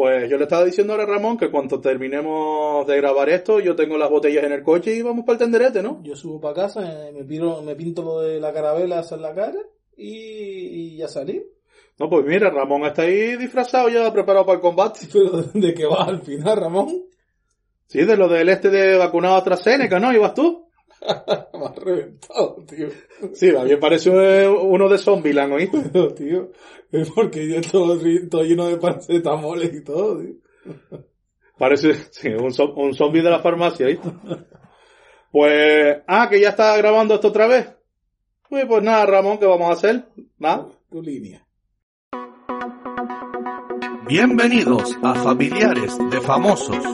Pues yo le estaba diciendo ahora a Ramón que cuando terminemos de grabar esto, yo tengo las botellas en el coche y vamos para el tenderete, ¿no? Yo subo para casa, eh, me, piro- me pinto lo de la carabela en la cara y, y ya salí. No, pues mira, Ramón está ahí disfrazado ya, preparado para el combate. Pero ¿de qué vas al final, Ramón? Sí, de lo del este de vacunado AstraZeneca, ¿no? ¿Ibas tú? Me has reventado, tío. Sí, me parece eh, uno de Zombieland, ¿oíste? Pero, tío, es porque yo ri- todo lleno de paracetamoles y todo, tío. Parece, sí, un, un zombie de la farmacia, ¿oíste? Pues, ah, que ya está grabando esto otra vez. Pues, pues nada, Ramón, ¿qué vamos a hacer? Nada. Tu línea. Bienvenidos a Familiares de Famosos.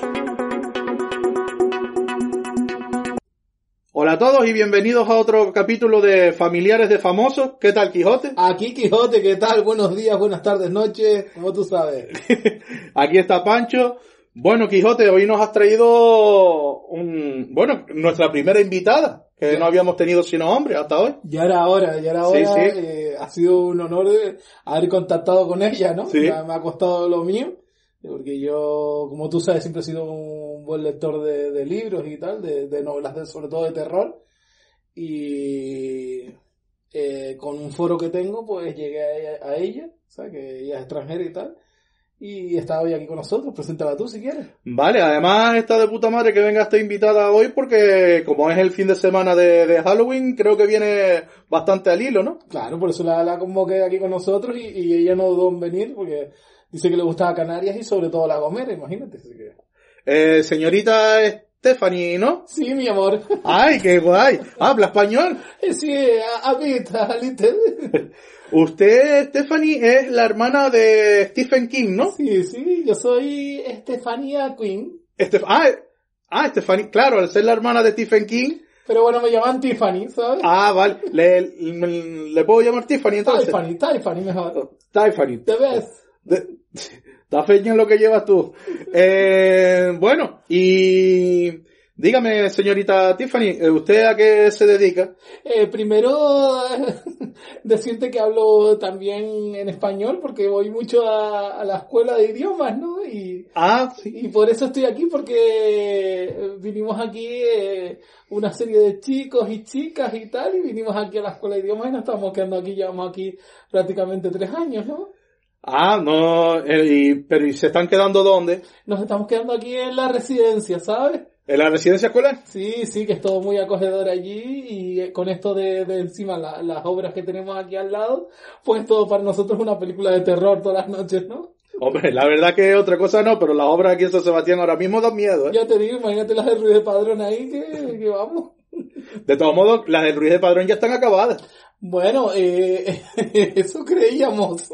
A todos y bienvenidos a otro capítulo de Familiares de Famosos. ¿Qué tal, Quijote? Aquí Quijote, ¿qué tal? Buenos días, buenas tardes, noches, como tú sabes. Aquí está Pancho. Bueno, Quijote, hoy nos has traído un, bueno, nuestra primera invitada, que no habíamos tenido sino hombres hasta hoy. Ya era hora, ya era Sí, hora. sí. eh, ha sido un honor de haber contactado con ella, ¿no? Sí. Ya me ha costado lo mío, porque yo, como tú sabes, siempre he sido un buen lector de, de libros y tal, de, de novelas, de- sobre todo de terror. Y eh, con un foro que tengo, pues llegué a ella, a ella, ¿sabes? Que ella es extranjera y tal. Y está hoy aquí con nosotros. Preséntala tú si quieres. Vale, además está de puta madre que venga esta invitada hoy porque como es el fin de semana de, de Halloween, creo que viene bastante al hilo, ¿no? Claro, por eso la, la convoqué aquí con nosotros y, y ella no dudó en venir porque dice que le gustaba Canarias y sobre todo La Gomera, imagínate. así que- Eh, señorita Stephanie, ¿no? Sí, mi amor. Ay, qué guay. Habla español. Sí, a, a mí. Usted, Stephanie, es la hermana de Stephen King, ¿no? Sí, sí, yo soy Estefania Queen. Estef- ah, ah, Stephanie, claro, al ser la hermana de Stephen King. Pero bueno, me llaman Tiffany, ¿sabes? Ah, vale. ¿Le, le, le puedo llamar Tiffany entonces? Tiffany, Tiffany mejor. Tiffany. ¿Te ves? De- Está feña lo que llevas tú. Eh, bueno, y dígame, señorita Tiffany, ¿eh, ¿usted a qué se dedica? Eh, primero, decirte que hablo también en español porque voy mucho a, a la escuela de idiomas, ¿no? Y, Ah, sí. Y por eso estoy aquí, porque eh, vinimos aquí eh, una serie de chicos y chicas y tal, y vinimos aquí a la escuela de idiomas y nos estamos quedando aquí, llevamos aquí prácticamente tres años, ¿no? Ah, no, eh, y- pero ¿y se están quedando dónde? Nos estamos quedando aquí en la residencia, ¿sabes? ¿En la residencia escolar? Sí, sí, que es todo muy acogedor allí y eh, con esto de, de encima la- las obras que tenemos aquí al lado, pues todo para nosotros es una película de terror todas las noches, ¿no? Hombre, la verdad que otra cosa no, pero las obras aquí en San Sebastián ahora mismo dan miedo, ¿eh? Ya te digo, imagínate las de Ruiz de Padrón ahí, que, que vamos. De todos modos, las del Ruiz de Padrón ya están acabadas. Bueno, eh, eso creíamos.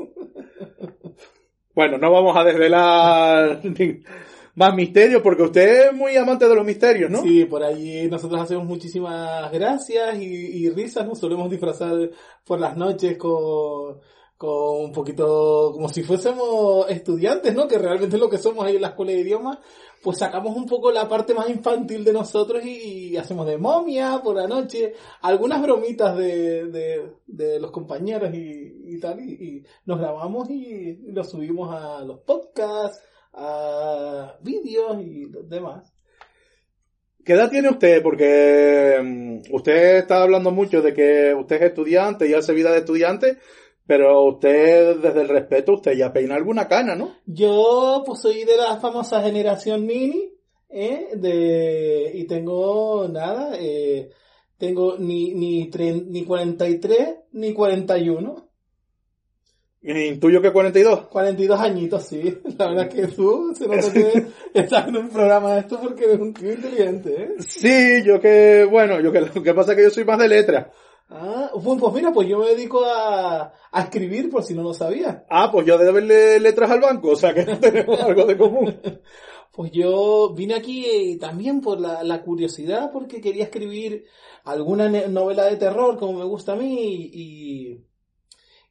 Bueno, no vamos a desvelar más misterios porque usted es muy amante de los misterios, ¿no? Sí, por allí nosotros hacemos muchísimas gracias y, y risas, nos solemos disfrazar por las noches con, con un poquito, como si fuésemos estudiantes, ¿no? Que realmente es lo que somos ahí en la escuela de idiomas, pues sacamos un poco la parte más infantil de nosotros y, hacemos de momia por la noche, algunas bromitas de, de, los compañeros y, tal, y, nos grabamos y los subimos a los podcasts, a vídeos y los demás. ¿Qué edad tiene usted? Porque mm, usted está hablando mucho de que usted es estudiante y hace vida de estudiante, pero usted, desde el respeto, usted ya peina alguna cana, ¿no? Yo pues soy de la famosa generación mini, ¿eh? De, y tengo nada, eh, tengo ni, ni, tre- ni 43 ni 41. Intuyo que 42. 42 añitos, sí. La verdad es que tú se nota que estás en un programa de esto porque eres un tío inteligente, ¿eh? Sí, yo que, bueno, yo que lo que pasa es que yo soy más de letra. Ah, pues, pues mira, pues yo me dedico a, a escribir por si no lo sabías. Ah, pues yo de verle letras al banco, o sea que tenemos algo de común. Pues yo vine aquí eh, también por la, la curiosidad, porque quería escribir alguna novela de terror, como me gusta a mí, y,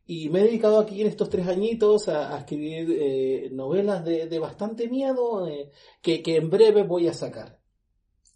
y me he dedicado aquí en estos tres añitos a, a escribir eh, novelas de, de bastante miedo, eh, que, que en breve voy a sacar.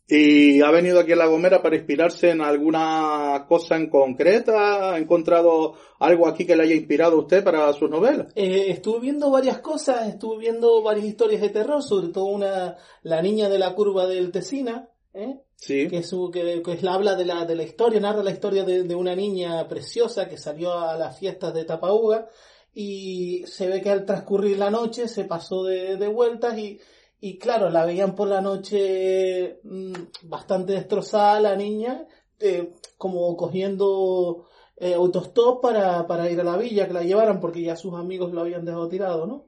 ¿Y ha venido aquí a La Gomera para inspirarse en alguna cosa en concreta? ¿Ha encontrado algo aquí que le haya inspirado a usted para sus novelas? Eh, estuve viendo varias cosas, estuve viendo varias historias de terror, sobre todo una, La niña de la curva del Tesina, ¿eh? Sí. que, es, que, que es la habla de la, de la historia, narra la historia de, de una niña preciosa que salió a las fiestas de Tapauga y se ve que al transcurrir la noche se pasó de, de vueltas y, y claro, la veían por la noche mm, bastante destrozada la niña, eh, como cogiendo eh, autostop para, para ir a la villa, que la llevaran porque ya sus amigos lo habían dejado tirado, ¿no?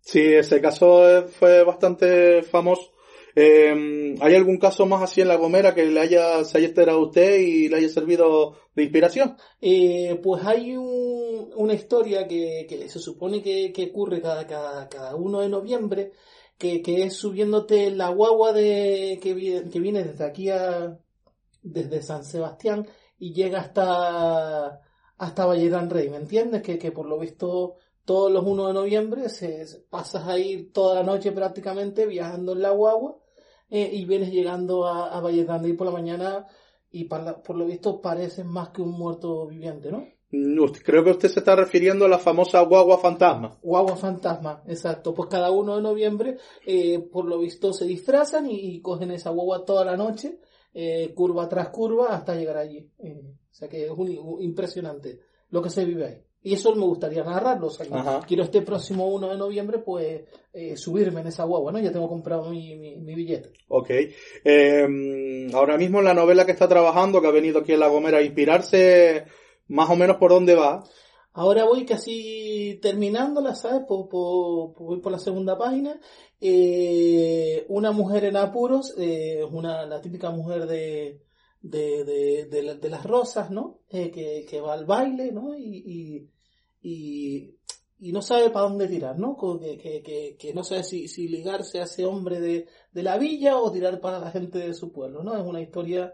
Sí, ese caso eh, fue bastante famoso. Eh, ¿Hay algún caso más así en La Gomera que le haya, se haya enterado a usted y le haya servido de inspiración? Eh, pues hay un- una historia que, que se supone que, que ocurre cada, cada, cada 1 de noviembre, que, que es subiéndote la guagua de, que, vi- que viene desde aquí a, desde San Sebastián y llega hasta, hasta Valledán Rey, ¿me entiendes? Que, que por lo visto todos los 1 de noviembre se, se- pasas ahí toda la noche prácticamente viajando en la guagua eh, y vienes llegando a, a Valledán Rey por la mañana y para- por lo visto pareces más que un muerto viviente, ¿no? Mm, Creo que usted se está refiriendo a la famosa guagua fantasma. Guagua fantasma, exacto. Pues cada uno de noviembre, eh, por lo visto, se disfrazan y, y cogen esa guagua toda la noche, eh, curva tras curva, hasta llegar allí. Eh, o sea que es un- un- impresionante lo que se vive ahí. Y eso me gustaría narrarlo. O sea, que quiero este próximo 1 de noviembre, pues, eh, subirme en esa guagua, ¿no? Ya tengo comprado mi, mi, mi billete. Ok. Eh, ahora mismo en la novela que está trabajando, que ha venido aquí a La Gomera a inspirarse, más o menos por dónde va. Ahora voy casi terminándola, ¿sabes? Por, por- voy por la segunda página. Eh, una mujer en apuros, eh, una, la típica mujer de, de, de, de la- de las rosas, ¿no? Eh, que, que va al baile, ¿no? Y, y, y, no sabe para dónde tirar, ¿no? Que, que, que, no sabe si, si ligarse a ese hombre de la villa o tirar para la gente de su pueblo, ¿no? Es una historia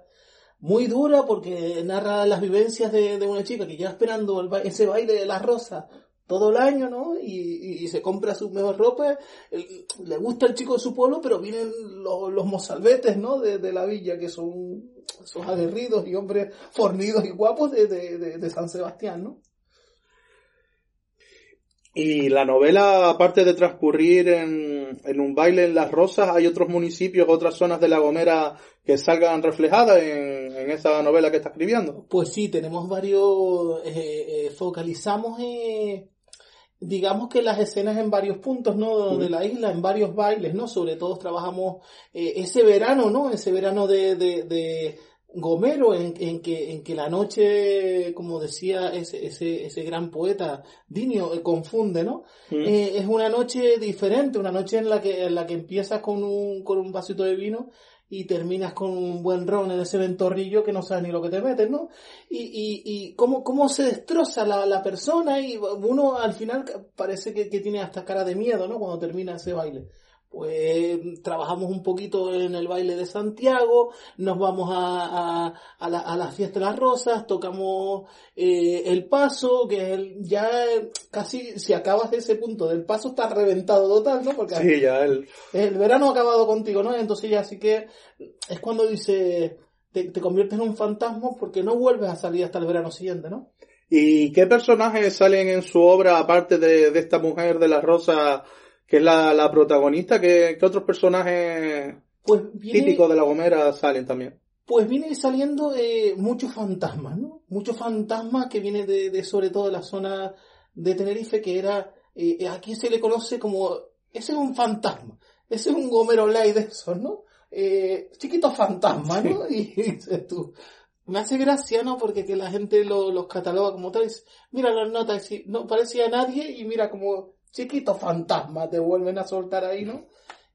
muy dura porque narra las vivencias de, de una chica que lleva esperando el ba- ese baile de las rosas todo el año, ¿no? Y, y- se compra su mejor ropa, le gusta el chico de su pueblo, pero vienen los, los mozalbetes, ¿no? De, de la villa, que son esos aguerridos y hombres fornidos y guapos de- de San Sebastián, ¿no? Y la novela, aparte de transcurrir en, en un baile en Las Rosas, ¿hay otros municipios, otras zonas de La Gomera que salgan reflejadas en, en esa novela que está escribiendo? Pues sí, tenemos varios, eh, eh, focalizamos, eh, digamos que las escenas en varios puntos, ¿no? De la isla, en varios bailes, ¿no? Sobre todo trabajamos eh, ese verano, ¿no? Ese verano de, de, de Gomero, en, en que, en que la noche, como decía ese, ese, ese gran poeta, Dinio, eh, confunde, ¿no? Mm. Eh, es una noche diferente, una noche en la que, en la que empiezas con un, con un vasito de vino y terminas con un buen ron en ese ventorrillo que no sabes ni lo que te metes, ¿no? Y, y, y cómo, cómo se destroza la, la persona y uno al final parece que, que tiene hasta cara de miedo, ¿no? Cuando termina ese baile. Pues trabajamos un poquito en el baile de Santiago, nos vamos a, a, a la, a la fiesta de las rosas, tocamos eh, el paso, que es el, ya casi si acabas de ese punto del paso está reventado total, ¿no? Porque Sí, ya el, el verano ha acabado contigo, ¿no? Entonces ya así que es cuando dice, te, te conviertes en un fantasma porque no vuelves a salir hasta el verano siguiente, ¿no? ¿Y qué personajes salen en su obra, aparte de, de esta mujer de la rosa, que es la, la protagonista? ¿Qué, qué otros personajes Pues viene, típicos de La Gomera salen también? pues viene saliendo eh, muchos fantasmas, ¿no? Muchos fantasmas que vienen de, de sobre todo de la zona de Tenerife, que era, eh, aquí se le conoce como, ese es un fantasma, ese es un Gomero Light de esos, ¿no? Eh, chiquito fantasma, ¿no? Y, y dices tú, me hace gracia, ¿no? Porque que la gente lo- los cataloga como tal. Mira las notas, no parecía nadie y mira como chiquito fantasma te vuelven a soltar ahí, ¿no?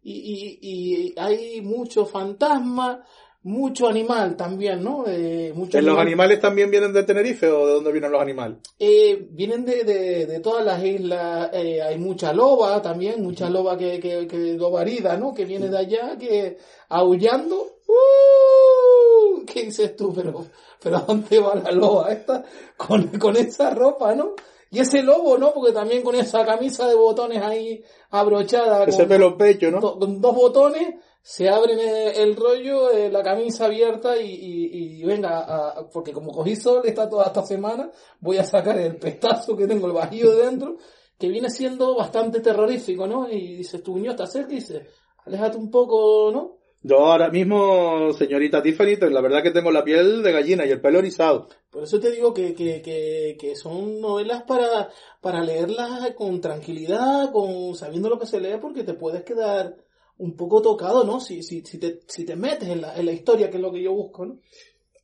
Y, y, y hay mucho fantasma, mucho animal también, ¿no? Eh, mucho ¿En los animal. animales también vienen de Tenerife o de dónde vienen los animales? Eh, vienen de, de, de todas las islas, eh, hay mucha loba también, mucha loba que, que, que loba herida, ¿no? Que viene de allá, que aullando, ¡uh! ¿qué dices tú? Pero, pero ¿a dónde va la loba esta? Con, con esa ropa, ¿no? Y ese lobo, ¿no? Porque también con esa camisa de botones ahí abrochada, Ese con, pelo en pecho, ¿no? do- con dos botones, se abren el, rollo, eh, la camisa abierta y, y, y venga, a- porque como cogí sol esta toda esta semana, voy a sacar el pestazo que tengo, el bajío de dentro, que viene siendo bastante terrorífico, ¿no? Y dices, tu niño está cerca y dice, aléjate un poco, ¿no? Yo ahora mismo, señorita Tiffany, la verdad que tengo la piel de gallina y el pelo erizado. Por eso te digo que, que, que, que son novelas para, para leerlas con tranquilidad, con sabiendo lo que se lee, porque te puedes quedar un poco tocado, ¿no? Si, si, si, te, si te metes en la, en la historia, que es lo que yo busco, ¿no?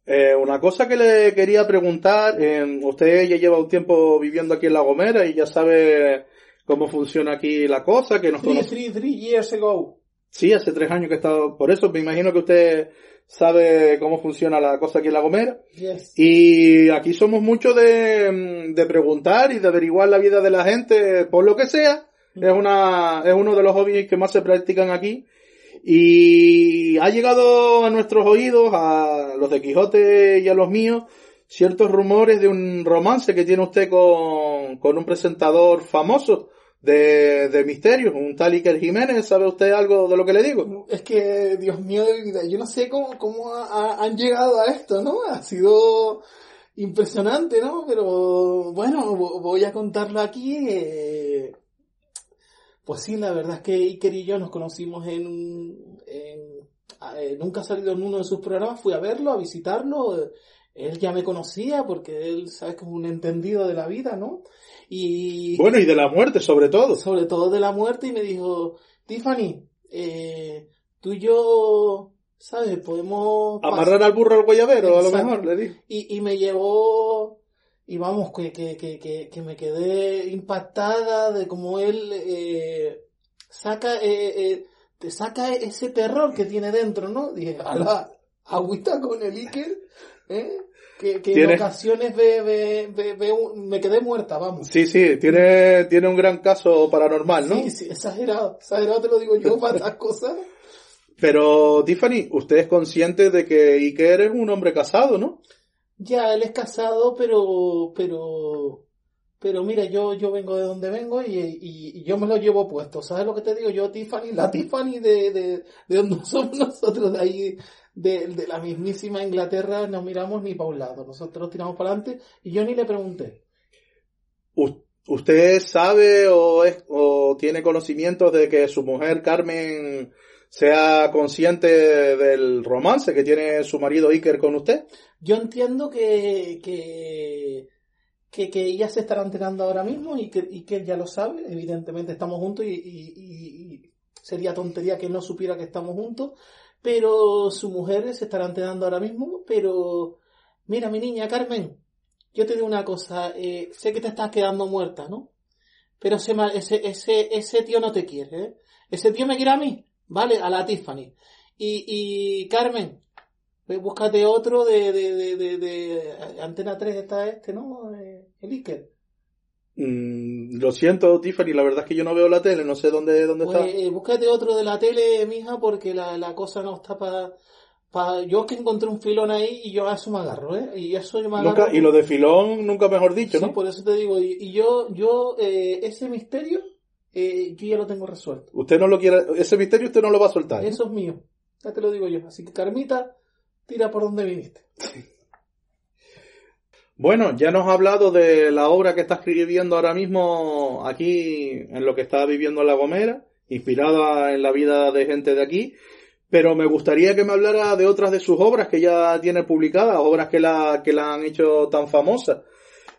Eh, una cosa que le quería preguntar, eh, usted ya lleva un tiempo viviendo aquí en La Gomera y ya sabe cómo funciona aquí la cosa, que nos Three, conoce. three, three years ago. Sí, hace tres años que he estado, por eso me imagino que usted sabe cómo funciona la cosa aquí en La Gomera. Yes. Y aquí somos muchos de, mm, de preguntar y de averiguar la vida de la gente por lo que sea. Es una, es uno de los hobbies que más se practican aquí. Y ha llegado a nuestros oídos, a los de Quijote y a los míos, ciertos rumores de un romance que tiene usted con, con un presentador famoso de, de misterios, un tal Iker Jiménez. ¿Sabe usted algo de lo que le digo? Es que, Dios mío de vida, yo no sé cómo, cómo ha- ha- han llegado a esto, ¿no? Ha sido impresionante, ¿no? Pero bueno, vo- voy a contarlo aquí. eh, Pues sí, la verdad es que Iker y yo nos conocimos en, en- eh, nunca ha salido en uno de sus programas, fui a verlo, a visitarlo. eh, Él ya me conocía porque él, sabes, que es un entendido de la vida, ¿no? Y Bueno, y de la muerte sobre todo. sobre todo de la muerte y me dijo, Tiffany, eh, tú y yo, ¿sabes? Podemos... Amarrar al burro al guayabero, a lo mejor, le dije. Y, y me llevó, y vamos, que, que, que, que, que me quedé impactada de cómo él eh, saca, eh, eh, te saca ese terror que tiene dentro, ¿no? Dije, ala, agüita con el Iker, ¿eh? Que, que en ocasiones ve, ve, ve- ve un- me quedé muerta, vamos. Sí, sí, tiene, tiene un gran caso paranormal, ¿no? Sí, sí, exagerado, exagerado te lo digo yo para estas cosas. Pero, Tiffany, usted es consciente de que Iker es un hombre casado, ¿no? Ya, él es casado, pero, pero, pero mira, yo, yo vengo de donde vengo y, y, y yo me lo llevo puesto. ¿Sabes lo que te digo? Yo, Tiffany, la Tiffany de, de, de donde somos nosotros, de ahí, de, de la mismísima Inglaterra, no miramos ni para un lado. Nosotros tiramos para adelante y yo ni le pregunté. ¿Usted sabe o, es, o tiene conocimientos de que su mujer Carmen sea consciente del romance que tiene su marido Iker con usted? Yo entiendo que, que, que, que ella se estará enterando ahora mismo y que, y que ya lo sabe. Evidentemente estamos juntos y- y sería tontería que no supiera que estamos juntos. Pero su mujer se estará enterando ahora mismo. Pero mira, mi niña Carmen, yo te digo una cosa. eh, sé que te estás quedando muerta, ¿no? Pero ese, ese, ese, tío no te quiere, ¿eh? Ese tío me quiere a mí, ¿vale? A la Tiffany. Y, y Carmen, Ve, Búscate otro de, de, de, de, de- Antena 3 está este, ¿no? Eh, El Iker. Mm, lo siento, Tiffany, la verdad es que yo no veo la tele, no sé dónde, dónde Pues, está. eh, búscate otro de la tele, mija, porque la, la cosa no está para... Pa... Yo que encontré un filón ahí y yo a eso me agarro, ¿eh? Y eso yo me agarro. Nunca, y lo de filón, nunca mejor dicho, Sí, ¿no? por eso te digo. Y, y yo, yo eh, ese misterio, eh, yo ya lo tengo resuelto. Usted no lo quiere, ese misterio usted no lo va a soltar. Eso es mío. Ya te lo digo yo. Así que, Carmita, tira por donde viniste. Bueno, ya nos ha hablado de la obra que está escribiendo ahora mismo aquí en lo que está viviendo en La Gomera, inspirada en la vida de gente de aquí, pero me gustaría que me hablara de otras de sus obras que ya tiene publicadas, obras que la, que la han hecho tan famosa.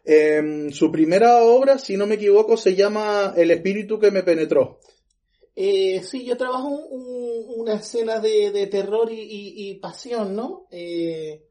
Em, su primera obra, si no me equivoco, se llama El espíritu que me penetró. Eh, sí, yo trabajo un- un- una escena de, terror y, y- y pasión, ¿no? Eh,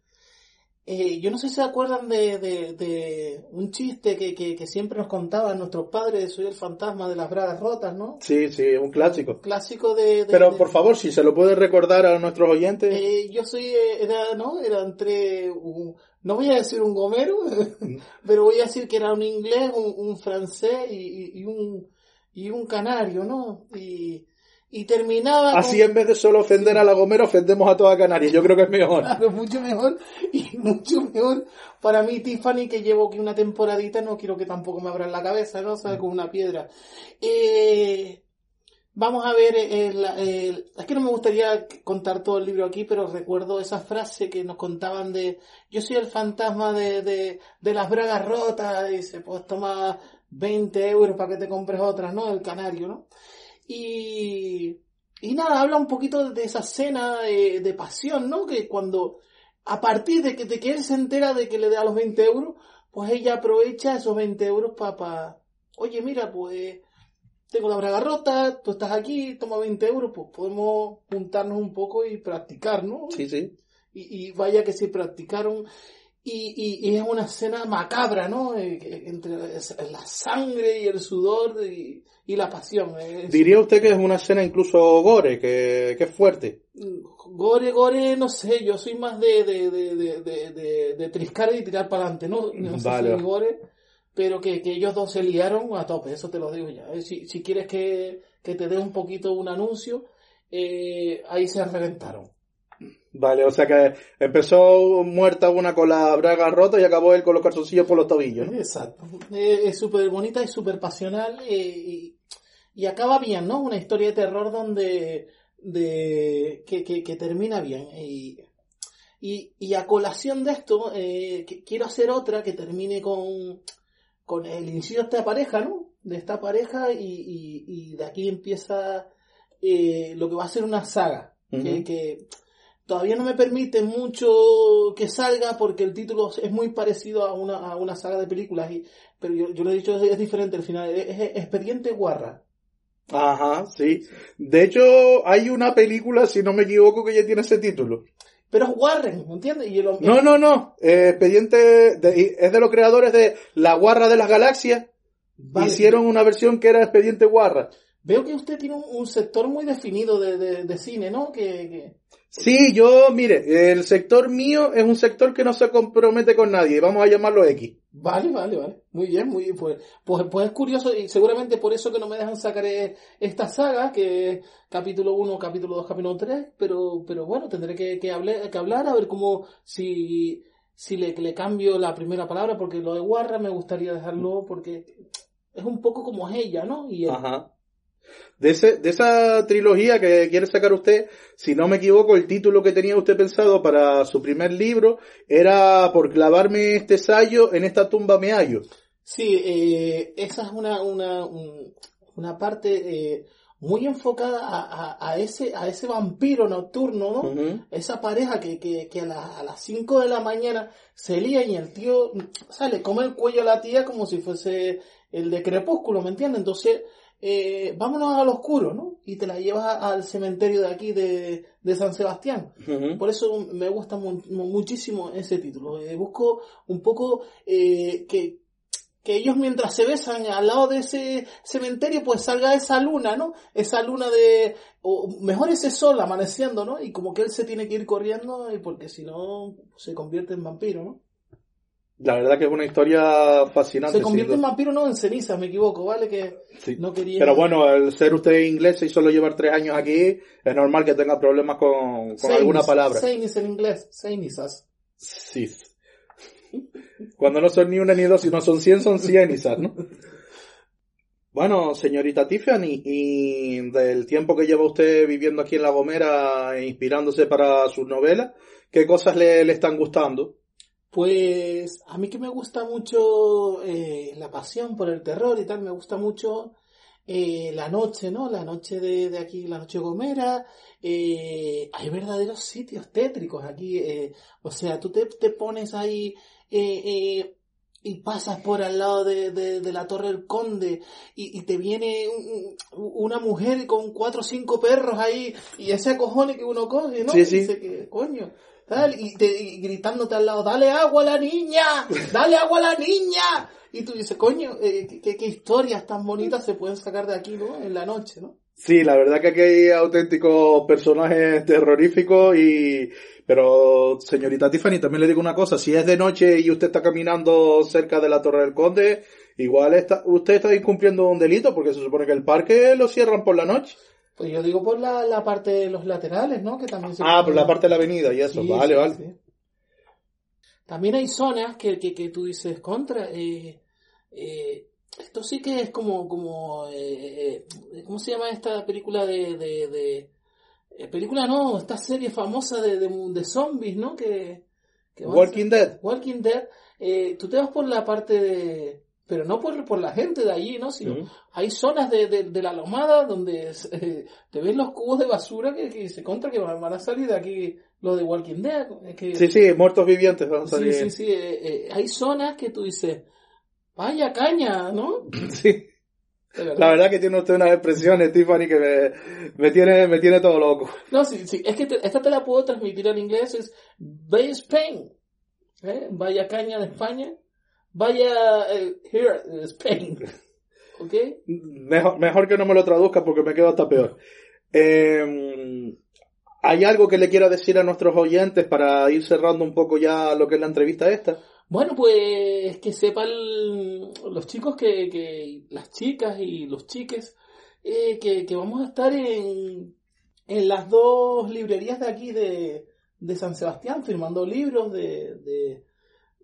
eh, yo no sé si se acuerdan de, de- de un chiste que, que- que siempre nos contaban nuestros padres, soy el fantasma de las bragas rotas, ¿no? Sí, sí, un clásico. Clásico de... de- Pero por favor, si se lo puede recordar a nuestros oyentes. Eh, yo soy, eh, era, ¿no? Era entre, un- no voy a decir un gomero, pero voy a decir que era un inglés, un, un francés y, y- y un, y un canario, ¿no? Y, y terminaba con- Así en vez de solo ofender a La Gomera, ofendemos a toda Canarias. Yo creo que es mejor. Claro, mucho mejor y mucho mejor para mí Tiffany que llevo aquí una temporadita no quiero que tampoco me abran la cabeza no ¿sabes? con una piedra eh, vamos a ver, el, el- es que no me gustaría contar todo el libro aquí, pero recuerdo esa frase que nos contaban de, yo soy el fantasma de, de, de las bragas rotas, dice, pues toma 20 euros para que te compres otras, ¿no? El canario, ¿no? Y, y nada, habla un poquito de esa escena de, de pasión, ¿no? Que cuando, a partir de que, de que él se entera de que le da los 20 euros, pues ella aprovecha esos 20 euros para, oye, mira, pues tengo la braga rota, tú estás aquí, toma 20 euros, pues podemos juntarnos un poco y practicar, ¿no? Sí, sí. Y, y vaya que se practicaron. Y, y, y es una escena macabra, ¿no? Eh, Entre la sangre y el sudor y, y la pasión. Es- Diría usted que es una escena incluso gore, que, que es fuerte. Gore, gore, no sé, yo soy más de, de, de, triscar y tirar para adelante, ¿no? No sé Vale. si gore, pero que, que ellos dos se liaron a tope, eso te lo digo ya. Eh, Si, si quieres que, que te dé un poquito un anuncio, eh, ahí se reventaron. Vale, o sea que empezó muerta una con la braga rota y acabó él con los calzoncillos por los tobillos, ¿no? Exacto. Eh, es súper bonita, es súper pasional eh, y, y acaba bien, ¿no? Una historia de terror donde de, que, que, que termina bien. Y, y, y a colación de esto, eh, que- quiero hacer otra que termine con, con el inicio de esta pareja, ¿no? De esta pareja y, y, y de aquí empieza eh, lo que va a ser una saga. que todavía no me permite mucho que salga porque el título es muy parecido a una, a una saga de películas, y, pero yo, yo lo he dicho, es, es diferente al final. Es, es Expediente Guarra. Ajá, sí. De hecho, hay una película, si no me equivoco, que ya tiene ese título. Pero es Warren, ¿me entiendes? Y el- No, no, no. Eh, expediente de- es de los creadores de La Guarra de las Galaxias. Vale. Hicieron una versión que era Expediente Guarra. Veo que usted tiene un, un sector muy definido de, de, de cine, ¿no? Que, que- Sí, yo, mire, el sector mío es un sector que no se compromete con nadie. Vamos a llamarlo X. Vale, vale, vale. Muy bien, muy bien. Pues, pues, pues es curioso y seguramente por eso que no me dejan sacar eh, esta saga, que es capítulo 1, capítulo 2, capítulo 3, pero, pero bueno, tendré que, que, hable- que hablar a ver cómo, si, si le, le cambio la primera palabra, porque lo de Guarra me gustaría dejarlo porque es un poco como es ella, ¿no? Y. Ajá. De, ese, de esa trilogía que quiere sacar usted, si no me equivoco, el título que tenía usted pensado para su primer libro era Por clavarme este sallo, en esta tumba me hallo. Sí, eh, esa es una, una, un- una parte eh, muy enfocada a, a, a ese, a ese vampiro nocturno, ¿no? Esa pareja que, que, que a, la- a las 5 de la mañana se lía y el tío, o sea, le come el cuello a la tía como si fuese el de Crepúsculo, ¿me entiendes? Entonces, eh, vámonos al oscuro, ¿no? Y te la llevas al cementerio de aquí de, de San Sebastián. Por eso me gusta mu- muchísimo ese título. Eh, busco un poco eh, que, que ellos mientras se besan al lado de ese cementerio, pues salga esa luna, ¿no? Esa luna de, o mejor ese sol amaneciendo, ¿no? Y como que él se tiene que ir corriendo, y porque si no, se convierte en vampiro, ¿no? La verdad que es una historia fascinante. Se convierte en vampiro, no en ceniza, me equivoco, ¿vale? Que Sí. no quería... Pero bueno, al ser usted inglés y solo llevar tres años aquí, es normal que tenga problemas con, alguna palabra. Seines en inglés, seinisas. Sí. Cuando no son ni una ni dos, sino son cien, son cienizas, ¿no? Bueno, señorita Tiffany, y del tiempo que lleva usted viviendo aquí en La Gomera e inspirándose para sus novelas, ¿qué cosas le, le están gustando? Pues a mí que me gusta mucho eh, la pasión por el terror y tal, me gusta mucho eh, la noche, ¿no? La noche de, de aquí, la noche gomera. eh, hay verdaderos sitios tétricos aquí. eh, o sea, tú te, te pones ahí eh, eh, y pasas por al lado de, de, de la Torre del Conde y, y te viene un- un- una mujer con cuatro o cinco perros ahí y ese acojone que uno coge, ¿no? Sí, Y sí. dice que, coño. Tal, y, te, y gritándote al lado, dale agua a la niña, dale agua a la niña. Y tú dices, coño, eh, qué, qué historias tan bonitas se pueden sacar de aquí, ¿no? En la noche, ¿no? Sí, la verdad que aquí hay auténticos personajes terroríficos y... Pero, señorita Tiffany, también le digo una cosa, si es de noche y usted está caminando cerca de la Torre del Conde, igual está, usted está incumpliendo un delito porque se supone que el parque lo cierran por la noche. Pues yo digo por la, la parte de los laterales, ¿no? Que también se Ah, por la parte de la avenida y eso, Sí, vale, sí, vale. sí. También hay zonas que, que, que tú dices contra. eh, eh, esto sí que es como, como, eh, ¿cómo se llama esta película de, de, de eh, película no, esta serie famosa de, de, de zombies, ¿no? Que, que van a Walking Dead. Walking Dead. Eh, tú te vas por la parte de, pero no por, por la gente de allí, ¿no? Sino hay zonas de, de, de la lomada donde eh, te ves los cubos de basura que, que se contra que van a salir de aquí lo de Walking Dead. Que, Sí, sí, muertos vivientes van a sí, salir. sí, sí, eh, eh, hay zonas que tú dices, vaya caña, ¿no? Sí. Verdad. La verdad que tiene usted unas expresiones, Tiffany, que me, me tiene, me tiene todo loco. No, sí, sí, es que te- esta te la puedo transmitir en inglés, es Bay Spain, ¿eh? vaya caña de España, vaya eh, here, Spain, ¿ok? Mejor, mejor que no me lo traduzca porque me quedo hasta peor. Eh, ¿Hay algo que le quiera decir a nuestros oyentes para ir cerrando un poco ya lo que es la entrevista esta? Bueno, pues que sepan los chicos que, que las chicas y los chiques eh, que, que vamos a estar en, en las dos librerías de aquí de, de San Sebastián firmando libros de, de,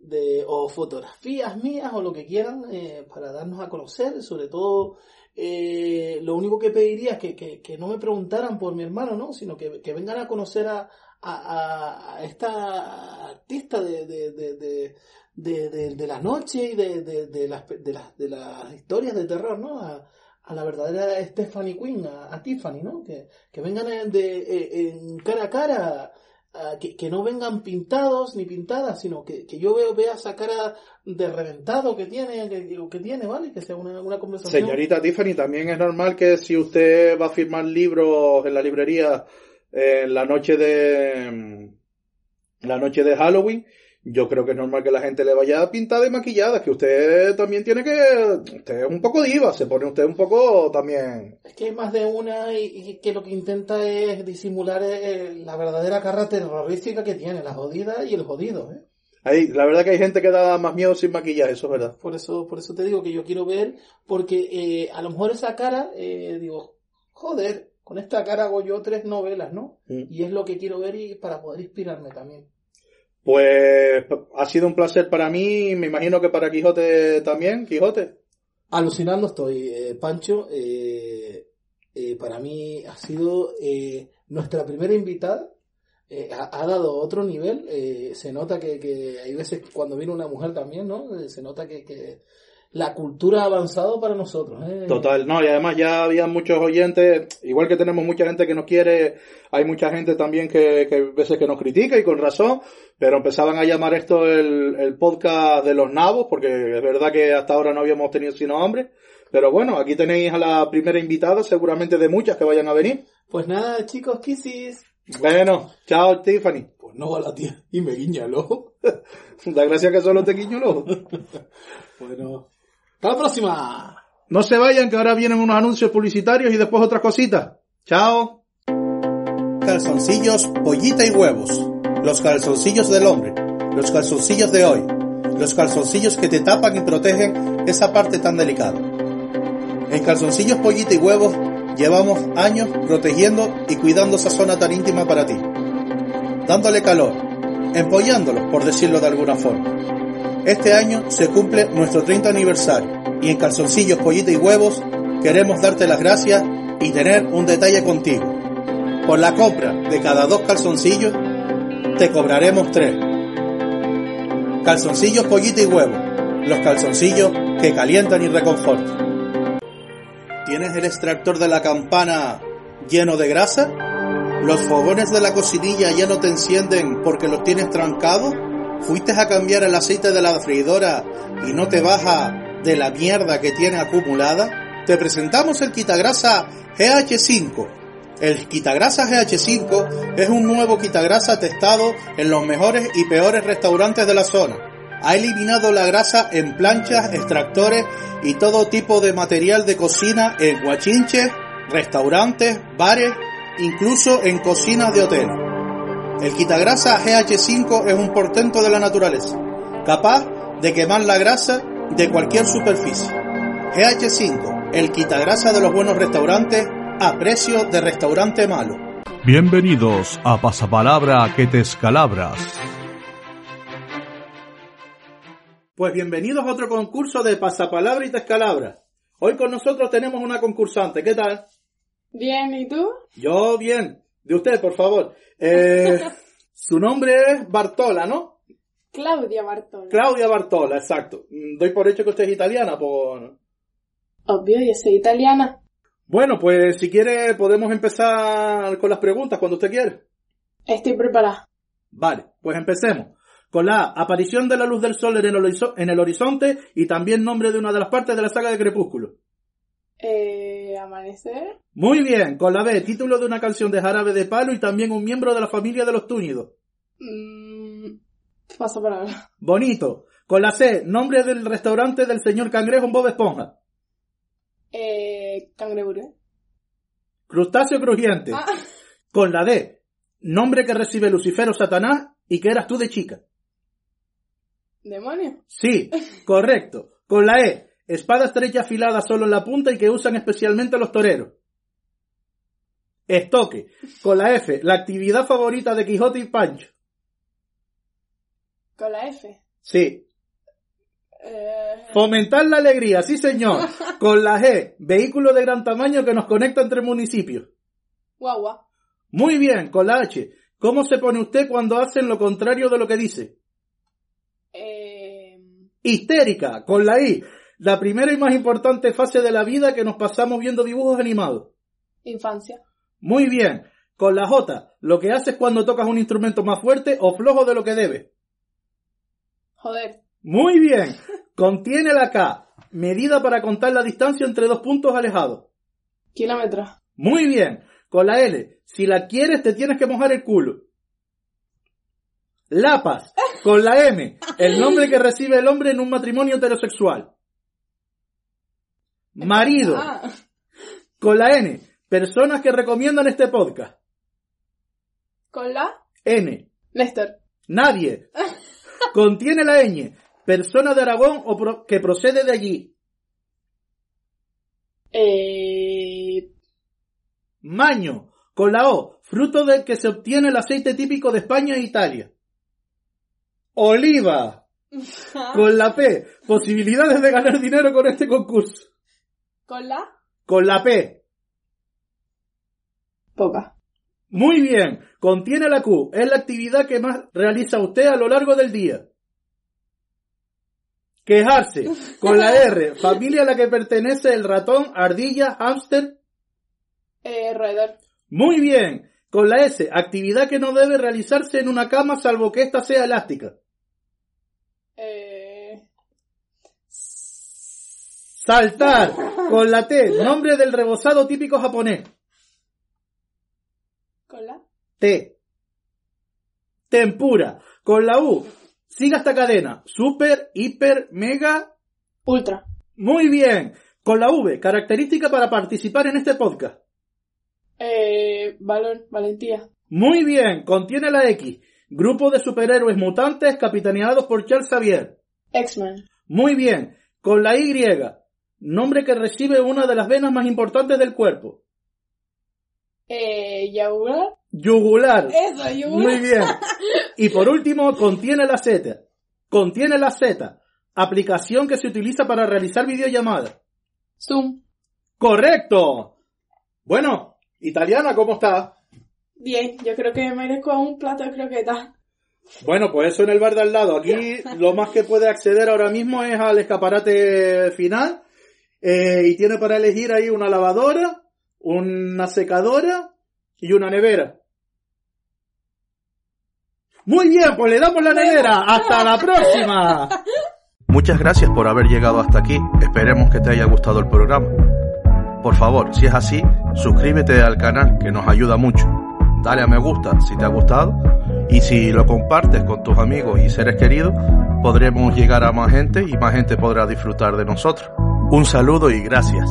de- o fotografías mías o lo que quieran eh, para darnos a conocer, sobre todo eh, lo único que pediría es que, que, que no me preguntaran por mi hermano, ¿no? sino que, que vengan a conocer a, a, esta artista de, de, de, de, de, la noche y de, las, de, las, de las historias de terror, ¿no? A, a la verdadera Stephanie Quinn, a, Tiffany, ¿no? Que, que vengan en, de, eh, en cara a cara, a- que, que no vengan pintados ni pintadas, sino que, que yo veo, vea esa cara de reventado que tiene, que, tiene, ¿vale? Que sea una, una conversación. Señorita Tiffany, también es normal que si usted va a firmar libros en la librería eh, en la noche de la noche de Halloween, yo creo que es normal que la gente le vaya pintada y maquillada, que usted también tiene que, usted es un poco diva, se pone usted un poco también. Es que hay más de una y, y que lo que intenta es disimular eh, la verdadera cara terrorística que tiene, la jodida y el jodido, ¿eh? Hay, la verdad que hay gente que da más miedo sin maquillaje, eso es verdad. Por eso, por eso te digo que yo quiero ver, porque eh, a lo mejor esa cara, eh, digo, joder, con esta cara hago yo tres novelas, ¿no? Mm. Y es lo que quiero ver y para poder inspirarme también. Pues ha sido un placer para mí, me imagino que para Quijote también, Quijote. Alucinando estoy, eh, Pancho. eh, eh, para mí ha sido eh, nuestra primera invitada. eh, ha, ha dado otro nivel. se nota que, que hay veces cuando viene una mujer también, ¿no? Se nota que, que la cultura ha avanzado para nosotros. ¿eh? Total, no, y además ya había muchos oyentes, igual que tenemos mucha gente que nos quiere, hay mucha gente también que, que a veces que nos critica y con razón, pero empezaban a llamar esto el, el podcast de los nabos, porque es verdad que hasta ahora no habíamos tenido sino hombres, pero bueno, aquí tenéis a la primera invitada, seguramente de muchas que vayan a venir. Pues nada, chicos, kisses. Bueno, chao Tiffany. Pues no a la tía. Y me guiña el ojo. Da gracias que solo te guiño el ojo. Bueno. Hasta la próxima. No se vayan, que ahora vienen unos anuncios publicitarios y después otras cositas. Chao. Calzoncillos, pollita y huevos. Los calzoncillos del hombre. Los calzoncillos de hoy. Los calzoncillos que te tapan y protegen esa parte tan delicada. En calzoncillos, pollita y huevos llevamos años protegiendo y cuidando esa zona tan íntima para ti. Dándole calor. Empollándolos, por decirlo de alguna forma. Este año se cumple nuestro 30 aniversario y en Calzoncillos, Pollita y Huevos queremos darte las gracias y tener un detalle contigo. Por la compra de cada dos calzoncillos te cobraremos tres. Calzoncillos, Pollita y Huevos, los calzoncillos que calientan y reconfortan. ¿Tienes el extractor de la campana lleno de grasa? ¿Los fogones de la cocinilla ya no te encienden porque los tienes trancados? ¿Fuiste a cambiar el aceite de la freidora y no te baja de la mierda que tiene acumulada? Te presentamos el quitagrasa GH5. El quitagrasa GH5 es un nuevo quitagrasa testado en los mejores y peores restaurantes de la zona. Ha eliminado la grasa en planchas, extractores y todo tipo de material de cocina en guachinches, restaurantes, bares, incluso en cocinas de hoteles. El quitagrasa GH5 es un portento de la naturaleza, capaz de quemar la grasa de cualquier superficie. GH5, el quitagrasa de los buenos restaurantes a precio de restaurante malo. Bienvenidos a Pasapalabra que te escalabras. Pues bienvenidos a otro concurso de pasapalabra y descalabra. Hoy con nosotros tenemos una concursante. ¿Qué tal? Bien, ¿y tú? Yo bien. De usted, por favor. Eh, su nombre es Bartola, ¿no? Claudia Bartola. Claudia Bartola, exacto. Mm, Doy por hecho que usted es italiana, por... Obvio, yo soy italiana. Bueno, pues si quiere podemos empezar con las preguntas cuando usted quiere. Estoy preparada. Vale, pues empecemos. Con la aparición de la luz del sol en el, horizo- en el horizonte y también nombre de una de las partes de la saga de Crepúsculo. Eh, amanecer. Muy bien, con la B, título de una canción de Jarabe de Palo y también un miembro de la familia de los Túñidos. Mm, paso palabra. Bonito. Con la C, nombre del restaurante del señor Cangrejo en Bob Esponja. Eh, cangreburger. Crustáceo crujiente. Ah, Con la D, nombre que recibe Lucifer o Satanás y que eras tú de chica. demonio. Sí, correcto. Con la E, espada estrecha afilada solo en la punta y que usan especialmente los toreros. Estoque. Con la F, la actividad favorita de Quijote y Pancho. Con la F. Sí. Eh, Fomentar la alegría, sí señor. Con la G, vehículo de gran tamaño que nos conecta entre municipios. guagua. Muy bien, con la H, ¿cómo se pone usted cuando hacen lo contrario de lo que dice? Eh, Histérica, con la I, la primera y más importante fase de la vida que nos pasamos viendo dibujos animados. infancia. Muy bien, con la J, lo que haces cuando tocas un instrumento más fuerte o flojo de lo que debe. Joder. Muy bien, contiene la K, medida para contar la distancia entre dos puntos alejados. Kilómetros. Muy bien, con la L, si la quieres te tienes que mojar el culo. Lapas, con la M, el nombre que recibe el hombre en un matrimonio heterosexual. Marido, Ah, con la N, personas que recomiendan este podcast. con la N, Néstor. nadie. Contiene la ñ, persona de Aragón o pro- que procede de allí. Eh, Maño, con la O, fruto del que se obtiene el aceite típico de España e Italia. Oliva, con la P, posibilidades de ganar dinero con este concurso. con la Con la P, poca. Muy bien, contiene la Q, es la actividad que más realiza usted a lo largo del día. Quejarse, con la R, familia a la que pertenece el ratón, ardilla, hámster, Eh, roedor. Muy bien. Con la S, actividad que no debe realizarse en una cama salvo que ésta sea elástica. Eh, Saltar. Con la T, nombre del rebozado típico japonés. Con la T. Tempura. Con la U, siga esta cadena. Super, hiper, mega. ultra. Muy bien. Con la V, característica para participar en este podcast. Eh, valor, valentía. Muy bien. Contiene la X, grupo de superhéroes mutantes capitaneados por Charles Xavier. X-Men. Muy bien. Con la Y, nombre que recibe una de las venas más importantes del cuerpo. Eh, Yagular. Yugular. Eso, yugular. Muy bien. Y por último, contiene la Z. Contiene la Z. Aplicación que se utiliza para realizar videollamadas. Zoom. ¡Correcto! Bueno, italiana, ¿cómo está? Bien, yo creo que merezco un plato de croquetas. Bueno, pues eso en el bar de al lado. Aquí lo más que puede acceder ahora mismo es al escaparate final. Eh, y tiene para elegir ahí una lavadora, una secadora y una nevera. Muy bien, pues le damos la nevera. Hasta la próxima. Muchas gracias por haber llegado hasta aquí. Esperemos que te haya gustado el programa. Por favor, si es así, suscríbete al canal que nos ayuda mucho. Dale a me gusta si te ha gustado y si lo compartes con tus amigos y seres queridos, podremos llegar a más gente y más gente podrá disfrutar de nosotros. Un saludo y gracias.